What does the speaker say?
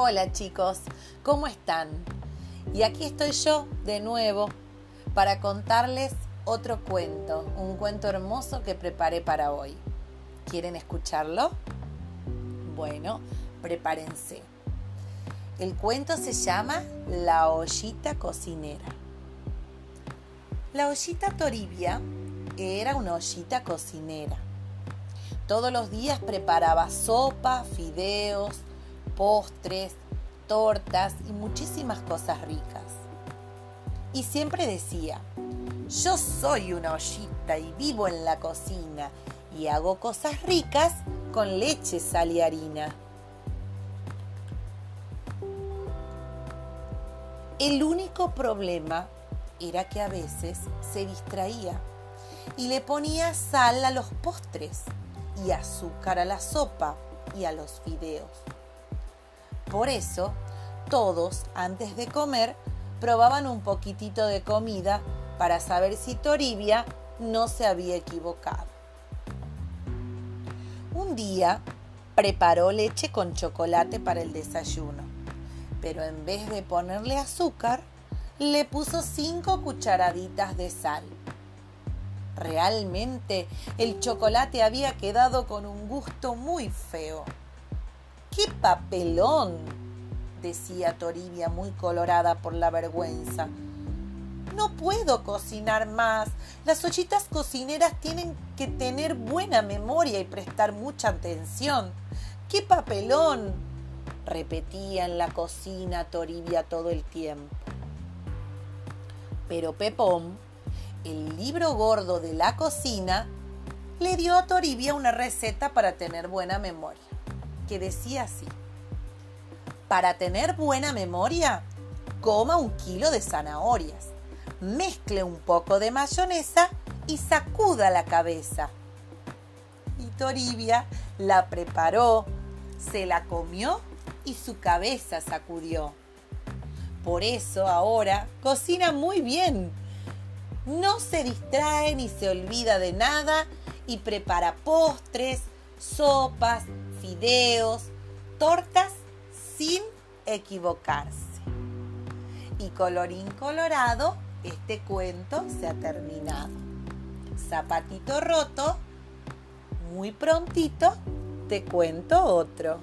Hola chicos, ¿cómo están? Y aquí estoy yo de nuevo para contarles otro cuento, un cuento hermoso que preparé para hoy. ¿Quieren escucharlo? Bueno, prepárense. El cuento se llama La ollita cocinera. La ollita Toribia era una ollita cocinera. Todos los días preparaba sopa, fideos, postres, tortas y muchísimas cosas ricas. Y siempre decía, yo soy una ollita y vivo en la cocina y hago cosas ricas con leche, sal y harina. El único problema era que a veces se distraía y le ponía sal a los postres y azúcar a la sopa y a los fideos. Por eso, todos, antes de comer, probaban un poquitito de comida para saber si Toribia no se había equivocado. Un día preparó leche con chocolate para el desayuno, pero en vez de ponerle azúcar, le puso cinco cucharaditas de sal. Realmente el chocolate había quedado con un gusto muy feo. ¡Qué papelón! decía Toribia muy colorada por la vergüenza. No puedo cocinar más. Las ollitas cocineras tienen que tener buena memoria y prestar mucha atención. ¡Qué papelón! repetía en la cocina Toribia todo el tiempo. Pero Pepón, el libro gordo de la cocina, le dio a Toribia una receta para tener buena memoria que decía así. Para tener buena memoria, coma un kilo de zanahorias, mezcle un poco de mayonesa y sacuda la cabeza. Y Toribia la preparó, se la comió y su cabeza sacudió. Por eso ahora cocina muy bien. No se distrae ni se olvida de nada y prepara postres, sopas, fideos, tortas sin equivocarse. Y colorín colorado, este cuento se ha terminado. Zapatito roto, muy prontito te cuento otro.